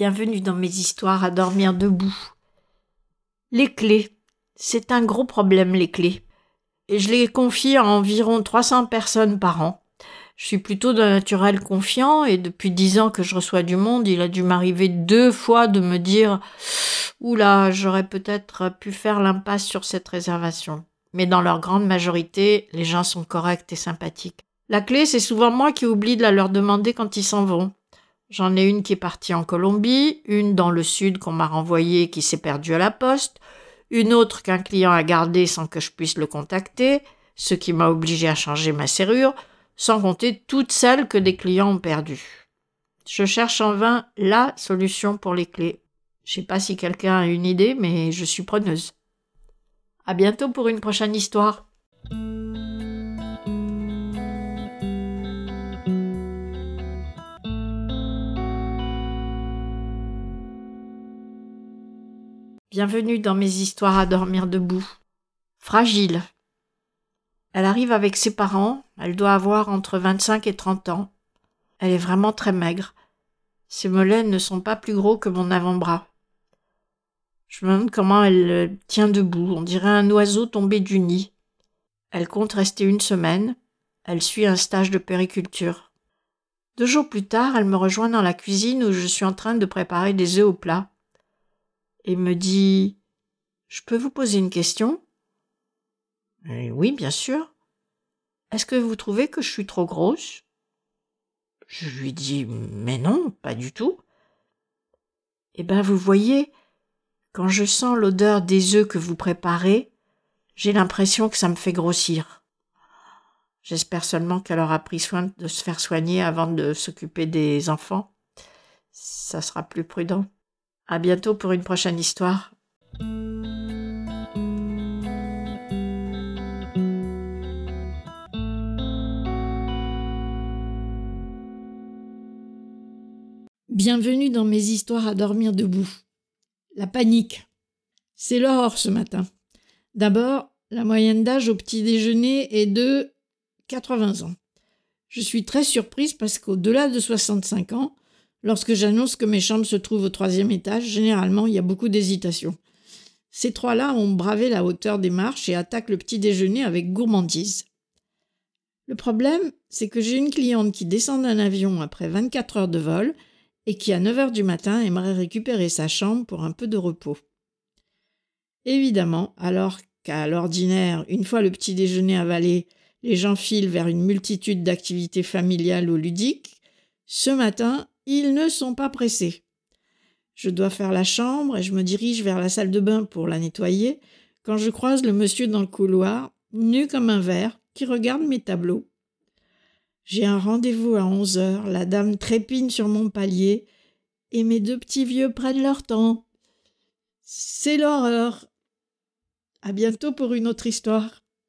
Bienvenue dans mes histoires à dormir debout. Les clés. C'est un gros problème, les clés. Et je les confie à environ 300 personnes par an. Je suis plutôt d'un naturel confiant et depuis dix ans que je reçois du monde, il a dû m'arriver deux fois de me dire Oula, j'aurais peut-être pu faire l'impasse sur cette réservation. Mais dans leur grande majorité, les gens sont corrects et sympathiques. La clé, c'est souvent moi qui oublie de la leur demander quand ils s'en vont. J'en ai une qui est partie en Colombie, une dans le sud qu'on m'a renvoyée qui s'est perdue à la poste, une autre qu'un client a gardée sans que je puisse le contacter, ce qui m'a obligé à changer ma serrure, sans compter toutes celles que des clients ont perdues. Je cherche en vain la solution pour les clés. Je sais pas si quelqu'un a une idée, mais je suis preneuse. À bientôt pour une prochaine histoire. Bienvenue dans mes histoires à dormir debout. Fragile. Elle arrive avec ses parents, elle doit avoir entre 25 et 30 ans. Elle est vraiment très maigre. Ses mollets ne sont pas plus gros que mon avant-bras. Je me demande comment elle tient debout, on dirait un oiseau tombé du nid. Elle compte rester une semaine, elle suit un stage de périculture. Deux jours plus tard, elle me rejoint dans la cuisine où je suis en train de préparer des œufs au plat et me dit Je peux vous poser une question? Oui, bien sûr. Est-ce que vous trouvez que je suis trop grosse? Je lui dis Mais non, pas du tout. Eh bien, vous voyez, quand je sens l'odeur des œufs que vous préparez, j'ai l'impression que ça me fait grossir. J'espère seulement qu'elle aura pris soin de se faire soigner avant de s'occuper des enfants. Ça sera plus prudent. À bientôt pour une prochaine histoire. Bienvenue dans mes histoires à dormir debout. La panique. C'est l'aurore ce matin. D'abord, la moyenne d'âge au petit déjeuner est de 80 ans. Je suis très surprise parce qu'au-delà de 65 ans, Lorsque j'annonce que mes chambres se trouvent au troisième étage, généralement il y a beaucoup d'hésitation. Ces trois-là ont bravé la hauteur des marches et attaquent le petit déjeuner avec gourmandise. Le problème, c'est que j'ai une cliente qui descend d'un avion après 24 heures de vol et qui, à 9 heures du matin, aimerait récupérer sa chambre pour un peu de repos. Évidemment, alors qu'à l'ordinaire, une fois le petit déjeuner avalé, les gens filent vers une multitude d'activités familiales ou ludiques, ce matin, ils ne sont pas pressés. Je dois faire la chambre et je me dirige vers la salle de bain pour la nettoyer quand je croise le monsieur dans le couloir, nu comme un verre, qui regarde mes tableaux. J'ai un rendez-vous à onze heures, la dame trépigne sur mon palier, et mes deux petits vieux prennent leur temps. C'est l'horreur. À bientôt pour une autre histoire.